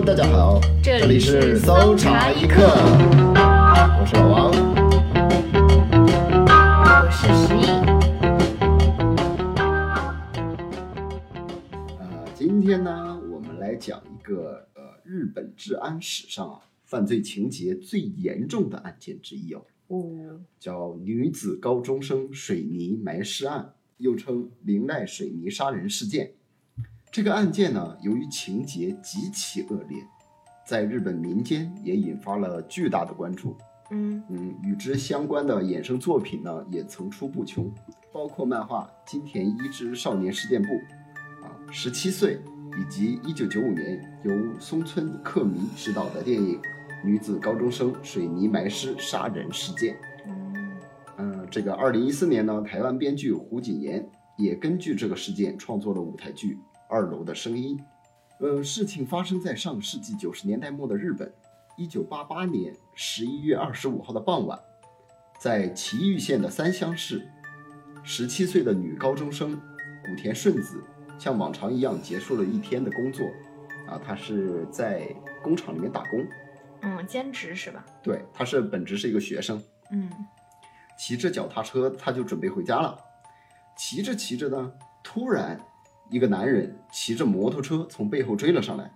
Hello，大家好，这里是搜查一刻，我是老王。我是十一。呃，今天呢，我们来讲一个呃日本治安史上啊犯罪情节最严重的案件之一哦，哦，叫女子高中生水泥埋尸案，又称林濑水泥杀人事件。这个案件呢，由于情节极其恶劣，在日本民间也引发了巨大的关注。嗯嗯，与之相关的衍生作品呢，也层出不穷，包括漫画《金田一之少年事件簿》啊，十七岁，以及一九九五年由松村克弥执导的电影《女子高中生水泥埋尸杀人事件》。嗯嗯，这个二零一四年呢，台湾编剧胡锦言也根据这个事件创作了舞台剧《二楼的声音》。呃，事情发生在上世纪九十年代末的日本。一九八八年十一月二十五号的傍晚，在崎玉县的三乡市，十七岁的女高中生古田顺子像往常一样结束了一天的工作。啊，她是在工厂里面打工。嗯，兼职是吧？对，她是本职是一个学生。嗯骑着脚踏车，她就准备回家了。骑着骑着呢，突然一个男人骑着摩托车从背后追了上来，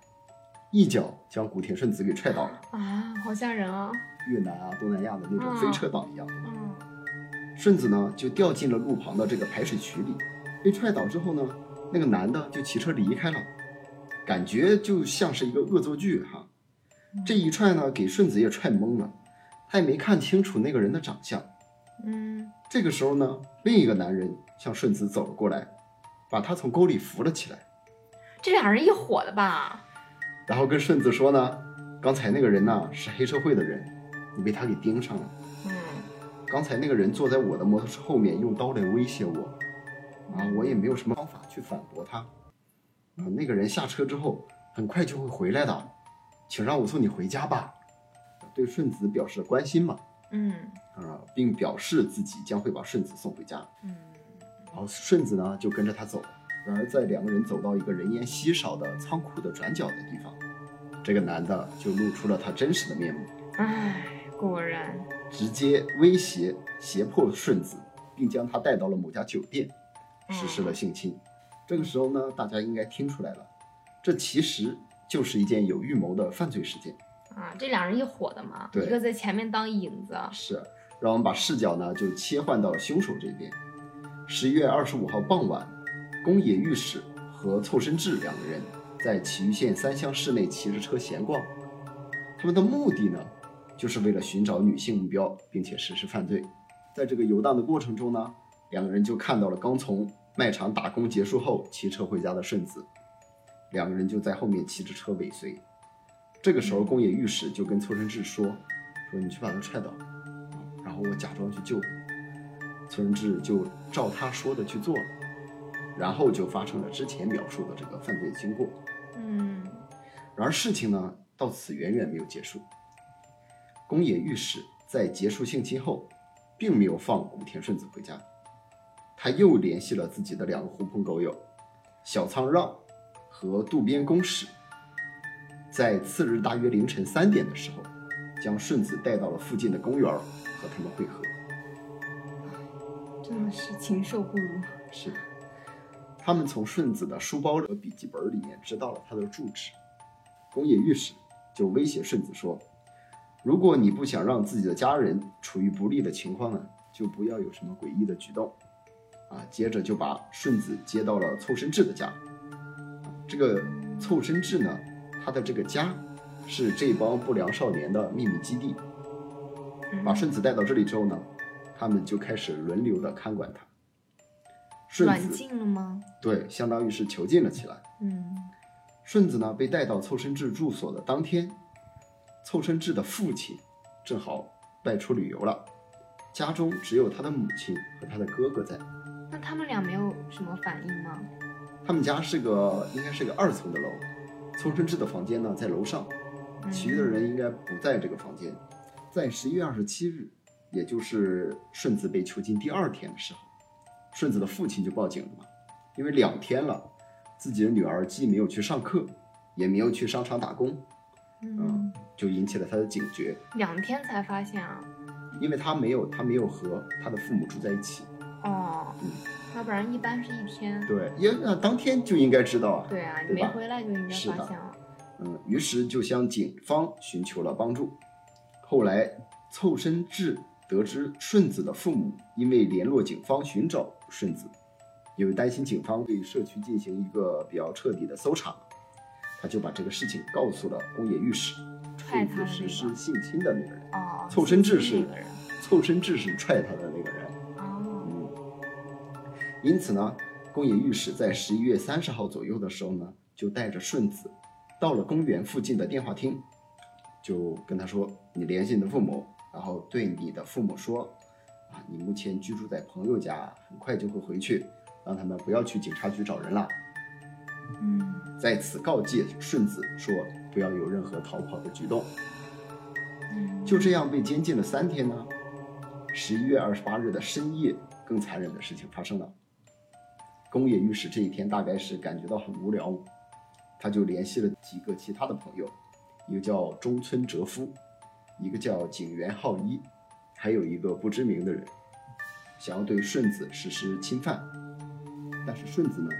一脚将古田顺子给踹倒了，啊，好吓人啊！越南啊、东南亚的那种飞车党一样。嗯顺子呢就掉进了路旁的这个排水渠里。被踹倒之后呢，那个男的就骑车离开了，感觉就像是一个恶作剧哈。这一踹呢，给顺子也踹懵了，他也没看清楚那个人的长相。嗯这个时候呢，另一个男人向顺子走了过来，把他从沟里扶了起来，这俩人一伙的吧？然后跟顺子说呢，刚才那个人呢是黑社会的人，你被他给盯上了。嗯刚才那个人坐在我的摩托车后面，用刀来威胁我，啊，我也没有什么方法去反驳他。啊，那个人下车之后很快就会回来的，请让我送你回家吧。对顺子表示关心嘛，嗯啊，并表示自己将会把顺子送回家。嗯然后顺子呢就跟着他走。然而在两个人走到一个人烟稀少的仓库的转角的地方，这个男的就露出了他真实的面目，唉，果然，直接威胁胁迫顺子，并将他带到了某家酒店，实施了性侵。这个时候呢，大家应该听出来了，这其实就是一件有预谋的犯罪事件。啊，这两人一伙的嘛，对一个在前面当影子，是，让我们把视角呢就切换到凶手这边。十一月二十五号傍晚，宫野御史和凑伸志两个人在崎玉县三乡市内骑着车闲逛，他们的目的呢，就是为了寻找女性目标，并且实施犯罪。在这个游荡的过程中呢，两个人就看到了刚从卖场打工结束后骑车回家的顺子，两个人就在后面骑着车尾随。这个时候，宫野御史就跟凑伸志说：“说你去把他踹倒。”然后我假装去救，村志就照他说的去做了，然后就发生了之前描述的这个犯罪经过。嗯然而事情呢，到此远远没有结束。宫野御史在结束性侵后，并没有放古田顺子回家，他又联系了自己的两个狐朋狗友小仓让和渡边公使，在次日大约凌晨三点的时候，将顺子带到了附近的公园儿和他们会合。真的是禽兽不如。是，他们从顺子的书包和笔记本里面知道了他的住址。宫野御史就威胁顺子说：“如果你不想让自己的家人处于不利的情况呢，就不要有什么诡异的举动。”啊，接着就把顺子接到了凑生志的家。这个凑生志呢，他的这个家是这帮不良少年的秘密基地。把顺子带到这里之后呢，他们就开始轮流的看管他。顺软子禁了吗？对，相当于是囚禁了起来。嗯顺子呢被带到凑生志住所的当天，凑生志的父亲正好外出旅游了，家中只有他的母亲和他的哥哥在。那他们俩没有什么反应吗？他们家是个应该是个二层的楼，凑伸志的房间呢在楼上，嗯其余的人应该不在这个房间。在十一月二十七日，也就是顺子被囚禁第二天的时候，顺子的父亲就报警了嘛，因为两天了，自己的女儿既没有去上课，也没有去商场打工，嗯，就引起了他的警觉，两天才发现啊。因为他没有他没有和他的父母住在一起。哦，嗯要不然一般是一天。对，也那当天就应该知道啊。对啊，你没回来就应该发现了。嗯，于是就向警方寻求了帮助。后来，凑身志得知顺子的父母因为联络警方寻找顺子，因为担心警方对社区进行一个比较彻底的搜查，他就把这个事情告诉了宫野御史，踹他的顺子实施那个。性侵的那个人。哦，凑身志是。凑身志是踹他的那个人。哦，嗯，因此呢，宫野御史在十一月三十号左右的时候呢，就带着顺子到了公园附近的电话厅，就跟他说：“你联系你的父母，然后对你的父母说，啊，你目前居住在朋友家，很快就会回去，让他们不要去警察局找人了。嗯，在此告诫顺子说，不要有任何逃跑的举动。”嗯就这样被监禁了三天呢。十一月二十八日的深夜，更残忍的事情发生了。宫野御史这一天大概是感觉到很无聊，他就联系了几个其他的朋友，一个叫中村哲夫，一个叫井原浩一，还有一个不知名的人，想要对顺子实施侵犯。但是顺子呢，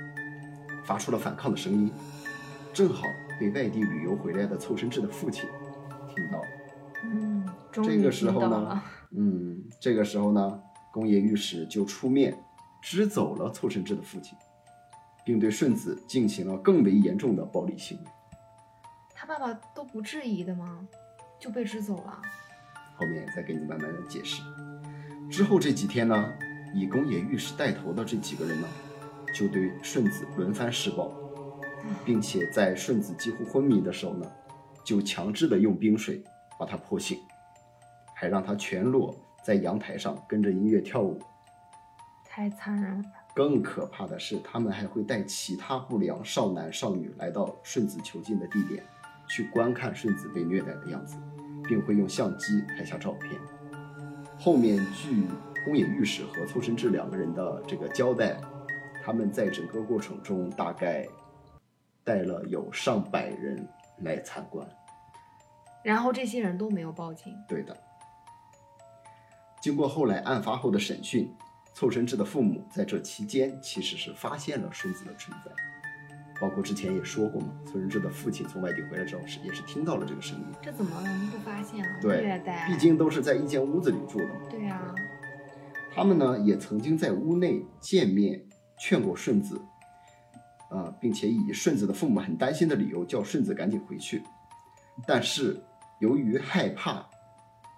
发出了反抗的声音，正好被外地旅游回来的凑身志的父亲听到了。嗯，这个时候呢 嗯，这个时候呢，宫野御史就出面支走了凑身志的父亲，并对顺子进行了更为严重的暴力行为。他爸爸都不质疑的吗？就被支走了。后面再给你慢慢的解释。之后这几天呢，以宫野御史带头的这几个人呢，就对顺子轮番施暴，并且在顺子几乎昏迷的时候呢，就强制的用冰水把他泼醒，还让他全裸在阳台上跟着音乐跳舞。太残忍了。更可怕的是，他们还会带其他不良少男少女来到顺子囚禁的地点，去观看顺子被虐待的样子，并会用相机拍下照片。后面据宫野御史和凑神志两个人的这个交代，他们在整个过程中大概带了有上百人来参观。然后这些人都没有报警。对的。经过后来案发后的审讯，凑神志的父母在这期间其实是发现了顺子的存在，包括之前也说过嘛，凑身志的父亲从外地回来之后是也是听到了这个声音，这怎么能不发现啊？对。毕竟都是在一间屋子里住的嘛。对啊，他们呢也曾经在屋内见面，劝过顺子，呃，并且以顺子的父母很担心的理由叫顺子赶紧回去，但是由于害怕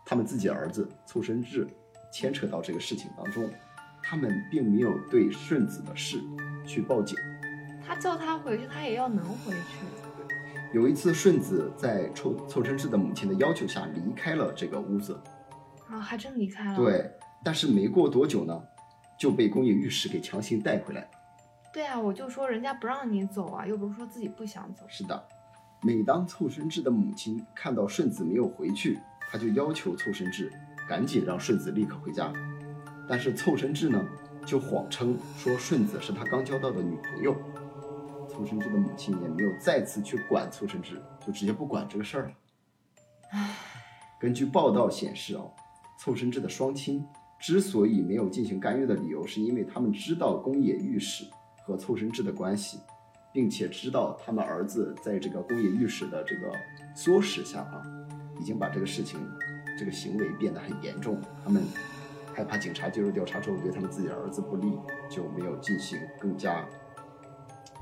他们自己儿子凑身志牵扯到这个事情当中，他们并没有对顺子的事去报警。他叫他回去，他也要能回去。有一次，顺子在凑凑身志的母亲的要求下离开了这个屋子，啊，还真离开了。对，但是没过多久呢，就被宫野御史给强行带回来。对啊，我就说人家不让你走啊，又不是说自己不想走。是的，每当凑生志的母亲看到顺子没有回去，她就要求凑生志赶紧让顺子立刻回家。但是凑生志呢，就谎称说顺子是他刚交到的女朋友。凑生志的母亲也没有再次去管凑生志，就直接不管这个事儿了。根据报道显示哦，凑生志的双亲之所以没有进行干预的理由，是因为他们知道宫野御史和凑生志的关系，并且知道他们儿子在这个宫野御史的这个唆使下啊，已经把这个事情这个行为变得很严重。他们害怕警察介入调查之后对他们自己的儿子不利，就没有进行更加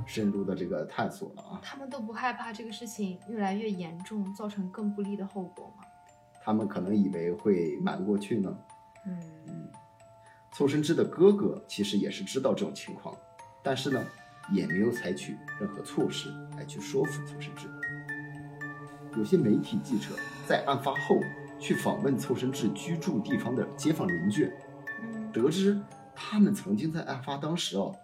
深入的这个探索了啊。他们都不害怕这个事情越来越严重，造成更不利的后果吗？他们可能以为会瞒过去呢。嗯嗯，凑身志的哥哥其实也是知道这种情况，但是呢，也没有采取任何措施来去说服凑身志。有些媒体记者在案发后去访问凑身志居住地方的街坊邻居，嗯，得知他们曾经在案发当时哦，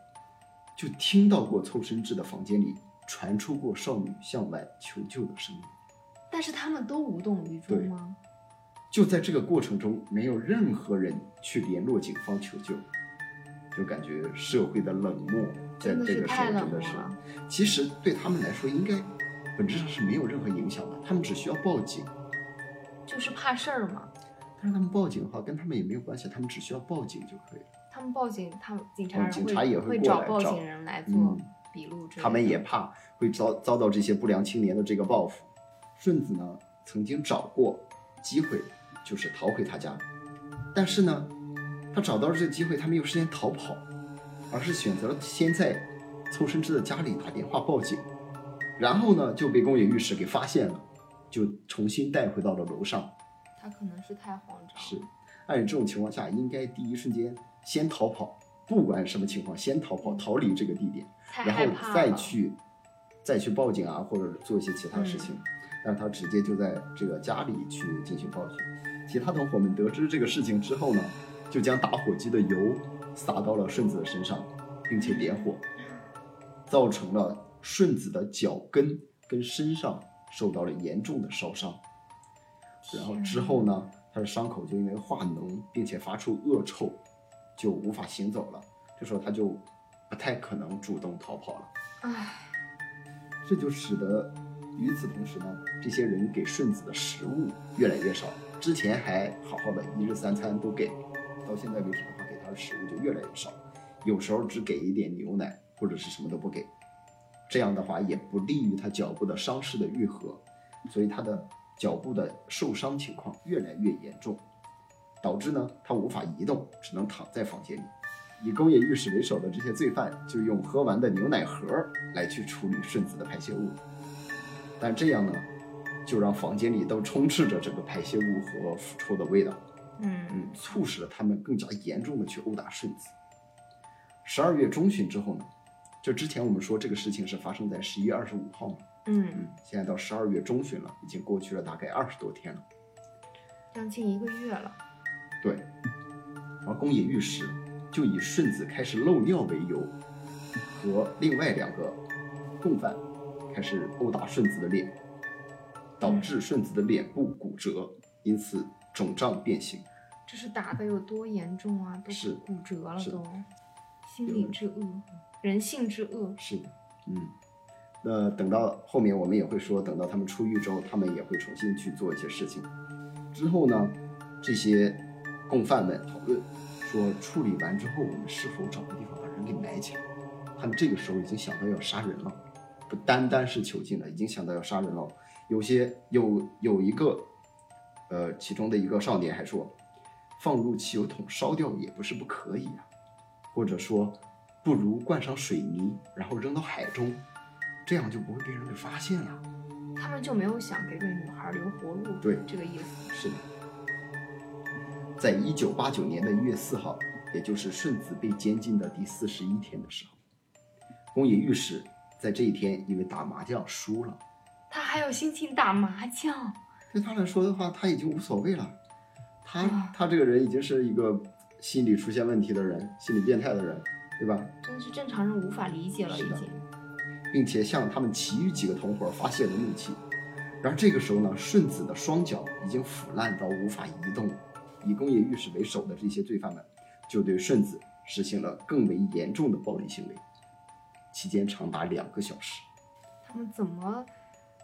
就听到过凑身志的房间里传出过少女向外求救的声音。但是他们都无动于衷吗？就在这个过程中，没有任何人去联络警方求救，就感觉社会的冷漠在这个时候真的是。其实对他们来说应该本质上是没有任何影响的，他们只需要报警。就是怕事儿嘛。但是他们报警的话，跟他们也没有关系，他们只需要报警就可以了。他们报警，他们警察也会找找报警人来做嗯笔录。他们也怕会遭遭到这些不良青年的这个报复。顺子呢，曾经找过机会，就是逃回他家，但是呢，他找到了这个机会，他没有时间逃跑，而是选择了先在凑生之的家里打电话报警，然后呢就被宫野御史给发现了，就重新带回到了楼上。他可能是太慌张。是，按这种情况下，应该第一瞬间先逃跑，不管什么情况，先逃跑，逃离这个地点。然后。再去再去报警啊，或者做一些其他事情。但是他直接就在这个家里去进行报警。其他同伙们得知这个事情之后呢，就将打火机的油洒到了顺子的身上，并且点火，造成了顺子的脚跟跟身上受到了严重的烧伤。然后之后呢，他的伤口就因为化脓，并且发出恶臭，就无法行走了。这时候他就不太可能主动逃跑了。唉，这就使得与此同时呢，这些人给顺子的食物越来越少。之前还好好的一日三餐都给，到现在为止的话，给他的食物就越来越少，有时候只给一点牛奶或者是什么都不给。这样的话也不利于他脚部的伤势的愈合，所以他的脚部的受伤情况越来越严重，导致呢他无法移动，只能躺在房间里。以工业御史为首的这些罪犯就用喝完的牛奶盒来去处理顺子的排泄物，但这样呢，就让房间里都充斥着这个排泄物和腐臭的味道，嗯嗯，促使了他们更加严重的去殴打顺子。十二月中旬之后呢，就之前我们说这个事情是发生在十一月二十五号嘛，嗯，嗯，现在到十二月中旬了，已经过去了大概二十多天了。将近一个月了。对，然后宫野御史就以顺子开始漏尿为由，和另外两个共犯开始殴打顺子的脸，导致顺子的脸部骨折，因此肿胀变形。这是打的有多严重啊？都是骨折了都，心理之恶，人性之恶。是的，嗯。那等到后面我们也会说，等到他们出狱之后，他们也会重新去做一些事情。之后呢，这些共犯们讨论说，处理完之后，我们是否找个地方把人给埋起来？他们这个时候已经想到要杀人了，不单单是囚禁了，已经想到要杀人了。有些有有一个，呃，其中的一个少年还说，放入汽油桶烧掉也不是不可以啊，或者说，不如灌上水泥，然后扔到海中，这样就不会被人给发现了。他们就没有想给这个女孩留活路，对这个意思。是的，在一九八九年的一月四号，也就是顺子被监禁的第四十一天的时候，宫野御史在这一天因为打麻将输了，他还有心情打麻将，对他来说的话，他已经无所谓了。他啊他这个人已经是一个心理出现问题的人，心理变态的人，对吧？真的是正常人无法理解了，已经。并且向他们其余几个同伙发泄了怒气。然而这个时候呢，顺子的双脚已经腐烂到无法移动了。以工业浴室为首的这些罪犯们，就对顺子实行了更为严重的暴力行为，期间长达两个小时。他们怎么？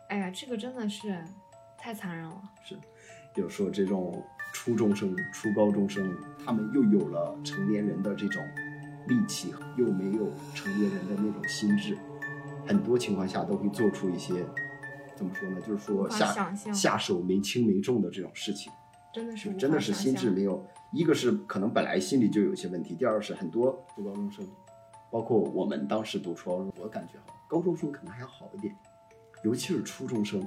哎呀，这个真的是太残忍了。是，有时候这种初中生、初高中生，他们又有了成年人的这种力气，又没有成年人的那种心智，很多情况下都会做出一些怎么说呢？就是说下下手没轻没重的这种事情，真的是真的是心智没有。一个是可能本来心里就有一些问题，第二是很多读高中生，包括我们当时读初高中，我感觉哈，高中生可能还要好一点，尤其是初中生，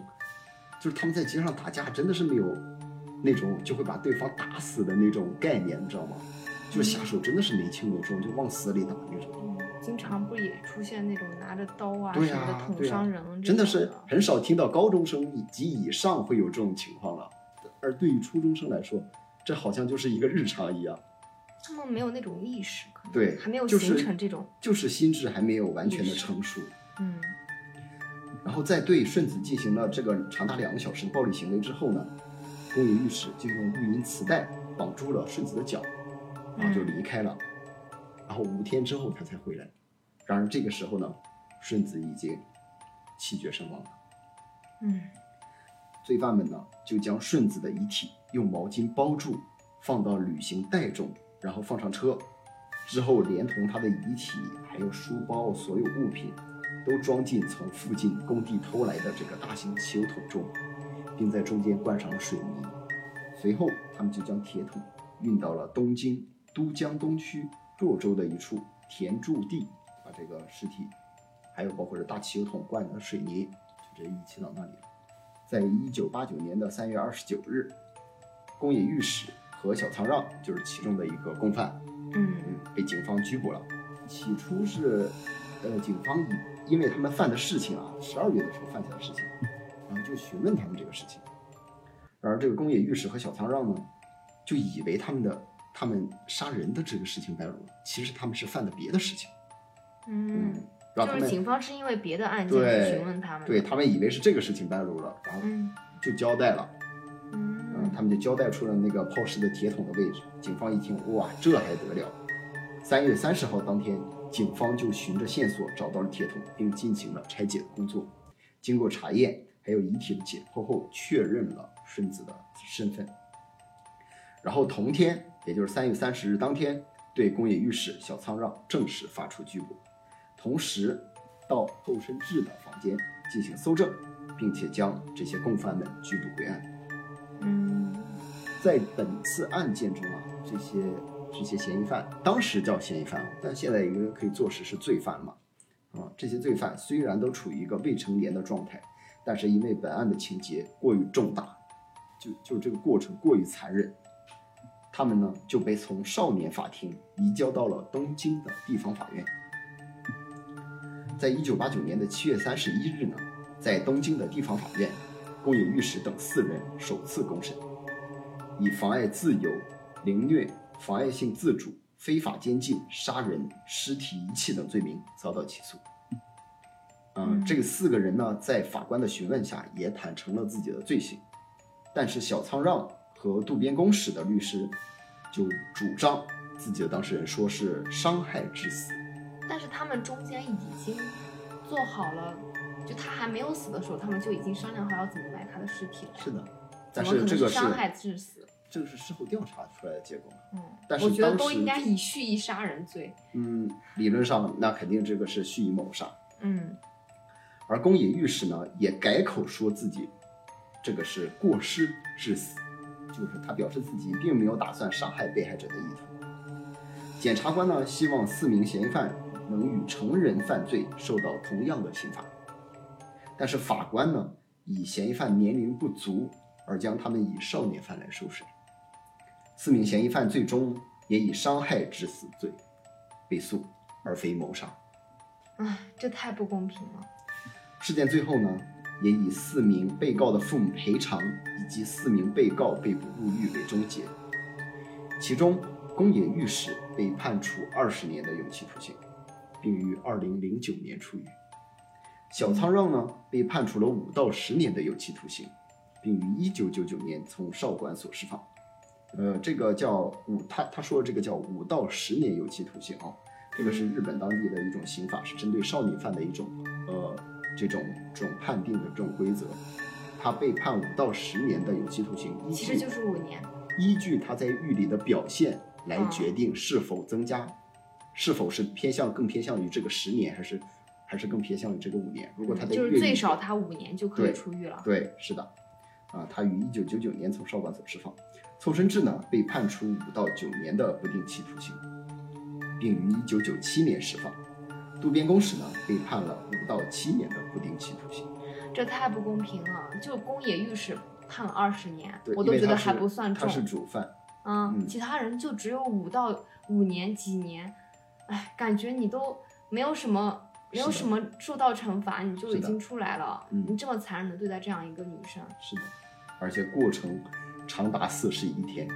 就是他们在街上打架，真的是没有那种就会把对方打死的那种概念，你知道吗？就是下手真的是没轻没重，就往死里打那种。嗯，经常不也出现那种拿着刀啊对什么的捅伤人、这真的是很少听到高中生以及以上会有这种情况了，而对于初中生来说，这好像就是一个日常一样，他们没有那种意识，可能对，还没有形成这种，就是心智还没有完全的成熟。嗯然后在对顺子进行了这个长达两个小时的暴力行为之后呢，宫野御史就用录音磁带绑住了顺子的脚，然后就离开了。然后五天之后他才回来。然而这个时候呢，顺子已经气绝身亡了。嗯罪犯们呢就将顺子的遗体用毛巾包住，放到旅行袋中，然后放上车。之后，连同他的遗体还有书包所有物品，都装进从附近工地偷来的这个大型汽油桶中，并在中间灌上了水泥。随后，他们就将铁桶运到了东京都江东区涿州的一处田筑地，把这个尸体，还有包括这大汽油桶灌的水泥，就这遗弃到那里了。在一九八九年的三月二十九日，宫野御史和小仓让就是其中的一个共犯，嗯被警方拘捕了。起初是，呃，警方以因为他们犯的事情啊，十二月的时候犯下的事情，然后就询问他们这个事情。然而这个宫野御史和小仓让呢，就以为他们的他们杀人的这个事情败露了，其实他们是犯的别的事情。嗯，让他们就是警方是因为别的案件去询问他们，对他们以为是这个事情败露了，然后嗯就交代了。嗯，嗯他们就交代出了那个抛尸的铁桶的位置。警方一听，哇，这还得了！三月三十号当天，警方就循着线索找到了铁桶，并进行了拆解的工作。经过查验，还有遗体的解剖后，确认了顺子的身份。然后同天，也就是三月三十日当天，对宫野御史小仓让正式发出拘捕，同时到后生智的房间进行搜证，并且将这些共犯们拘捕归案。嗯在本次案件中啊，这些这些嫌疑犯当时叫嫌疑犯啊，但现在一个可以坐实是罪犯嘛。啊，这些罪犯虽然都处于一个未成年的状态，但是因为本案的情节过于重大，就就这个过程过于残忍，他们呢就被从少年法庭移交到了东京的地方法院。在一九八九年的七月三十一日呢，在东京的地方法院，宫野御史等四人首次公审。以妨碍自由、凌虐、妨碍性自主、非法监禁、杀人、尸体遗弃等罪名遭到起诉。嗯，嗯这四个人呢，在法官的询问下也坦诚了自己的罪行，但是小仓让和渡边公使的律师就主张自己的当事人说是伤害致死。但是他们中间已经做好了，就他还没有死的时候，他们就已经商量好要怎么埋他的尸体了。是的，怎但是这个是伤害致死？这个是事后调查出来的结果。嗯，但是我觉得都应该以蓄意杀人罪。嗯，理论上那肯定这个是蓄意谋杀。嗯而宫野御史呢，也改口说自己这个是过失致死，就是他表示自己并没有打算杀害被害者的意图。检察官呢，希望四名嫌疑犯能与成人犯罪受到同样的刑罚，但是法官呢，以嫌疑犯年龄不足而将他们以少年犯来收审。四名嫌疑犯最终也以伤害致死罪被诉，而非谋杀。啊，这太不公平了。事件最后呢，也以四名被告的父母赔偿以及四名被告被捕入狱为终结。其中，宫野御史被判处二十年的有期徒刑，并于二零零九年出狱。小仓让呢，被判处了五到十年的有期徒刑，并于一九九九年从少管所释放。呃，这个叫五，他他说这个叫五到十年有期徒刑啊，这个是日本当地的一种刑法，是针对少年犯的一种呃这种这种判定的这种规则。他被判五到十年的有期徒刑，其实就是五年。依据他在狱里的表现来嗯决定是否增加，是否是偏向更偏向于这个十年，还是还是更偏向于这个五年。如果他的就是最少他五年就可以出狱了。对，是的，啊，他于一九九九年从少管所释放。凑身志呢，被判处五到九年的不定期徒刑，并于一九九七年释放。渡边公使呢，被判了五到七年的不定期徒刑。这太不公平了。就宫野御史判了二十年，，我都觉得还不算重他。是主犯。嗯，嗯其他人就只有五到五年、几年，哎，感觉你都没有什么，没有什么受到惩罚，你就已经出来了，嗯。你这么残忍的对待这样一个女生，是的，而且过程长达四十一天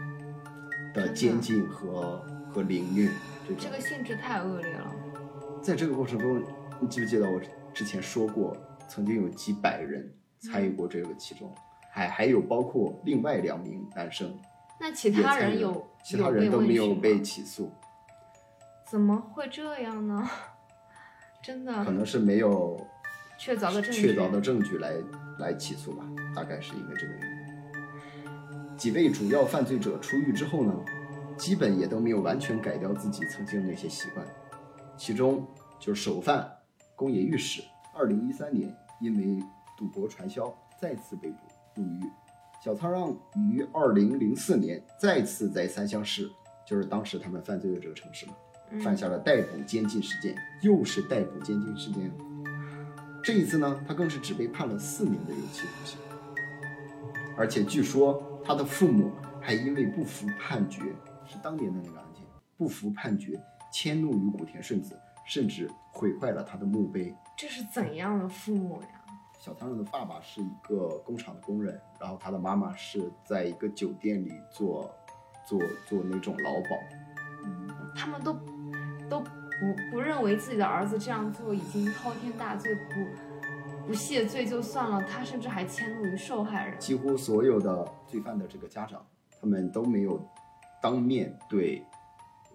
的监禁和和凌虐，这这个性质太恶劣了。在这个过程中，你记不记得我之前说过，曾经有几百人参与过这个其中，还还有包括另外两名男生那其他人有其他人都没有有被起诉，怎么会这样呢？真的可能是没有确凿的证据，确凿的证据来来起诉吧，大概是因为这个原因。几位主要犯罪者出狱之后呢，基本也都没有完全改掉自己曾经的那些习惯，其中就是首犯宫野裕史，二零一三年因为赌博传销再次被捕入狱。小仓让于二零零四年再次在三乡市，就是当时他们犯罪的这个城市犯下了逮捕监禁事件，又是逮捕监禁事件。这一次呢，他更是只被判了四年的有期徒刑，而且据说他的父母还因为不服判决，是当年的那个案件，不服判决，迁怒于古田顺子，甚至毁坏了他的墓碑。这是怎样的父母呀？小仓让的爸爸是一个工厂的工人，然后他的妈妈是在一个酒店里做做做那种劳保。嗯，他们都都不不认为自己的儿子这样做已经滔天大罪，不不谢罪就算了，他甚至还迁怒于受害人。几乎所有的罪犯的这个家长，他们都没有当面对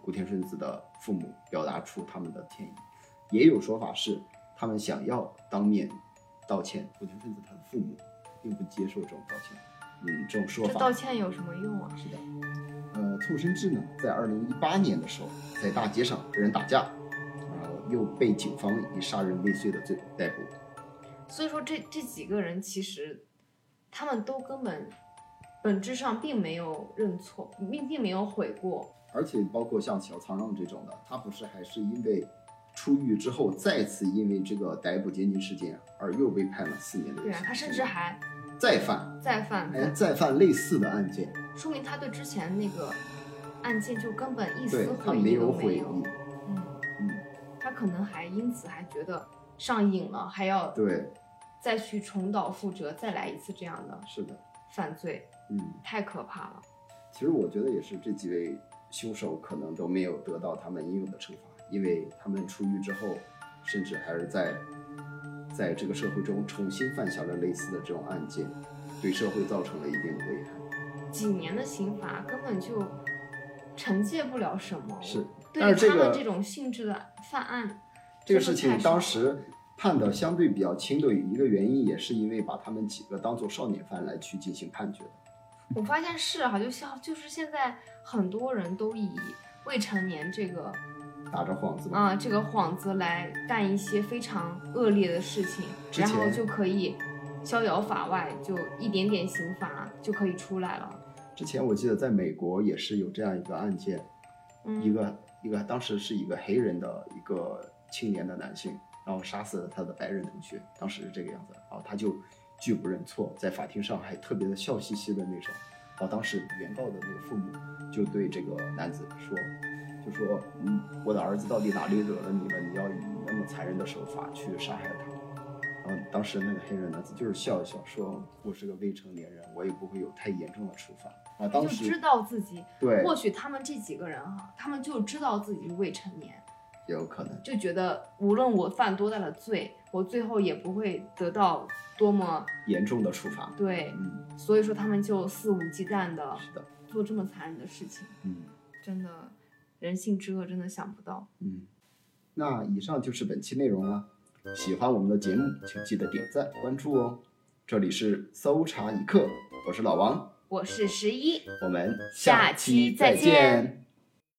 古田顺子的父母表达出他们的歉意，也有说法是他们想要当面道歉，古田顺子他的父母并不接受这种道歉。嗯，这种说法这道歉有什么用啊？是的，呃，凑身志呢，在二零一八年的时候，在大街上跟人打架，然后又被警方以杀人未遂的罪逮捕。所以说这这几个人其实他们都根本本质上并没有认错，并并没有悔过。而且包括像小藏让这种的，他不是还是因为出狱之后再次因为这个逮捕监禁事件而又被判了四年的对啊他甚至还再犯，再犯，还再犯类似的案件，说明他对之前那个案件就根本一丝悔意他没有都没有。嗯，嗯，他可能还因此还觉得上瘾了，还要对，再去重蹈覆辙，再来一次这样的是的，犯罪，嗯，太可怕了。其实我觉得也是这几位凶手可能都没有得到他们应有的惩罚，因为他们出狱之后，甚至还是在在这个社会中重新犯下了类似的这种案件，对社会造成了一定的危害。几年的刑罚根本就惩戒不了什么。是，对但是这个他们这种性质的犯案，这个事情当时判的相对比较轻的一个原因，也是因为把他们几个当做少年犯来去进行判决的。我发现是哈、就像就是现在很多人都以未成年这个打着幌子嘛。啊、这个幌子来干一些非常恶劣的事情，然后就可以逍遥法外，就一点点刑罚就可以出来了。之前我记得在美国也是有这样一个案件，嗯，一个一个当时是一个黑人的一个青年的男性，然后杀死了他的白人同学，当时是这个样子，然后他就拒不认错，在法庭上还特别的笑嘻嘻的那种，然后当时原告的那个父母就对这个男子说，就说嗯，我的儿子到底哪里惹了你了？你要以那么残忍的手法去杀害他？然后当时那个黑人男子就是笑一笑，说我是个未成年人，我也不会有太严重的处罚。啊，当时就知道自己，对，或许他们这几个人哈，他们就知道自己是未成年，也有可能。就觉得无论我犯多大的罪，我最后也不会得到多么严重的处罚。对，嗯，所以说他们就肆无忌惮的，做这么残忍的事情，嗯真的人性之恶真的想不到。嗯。那以上就是本期内容了。喜欢我们的节目，请记得点赞关注哦。这里是搜查一刻，我是老王，我是十一。我们下期再见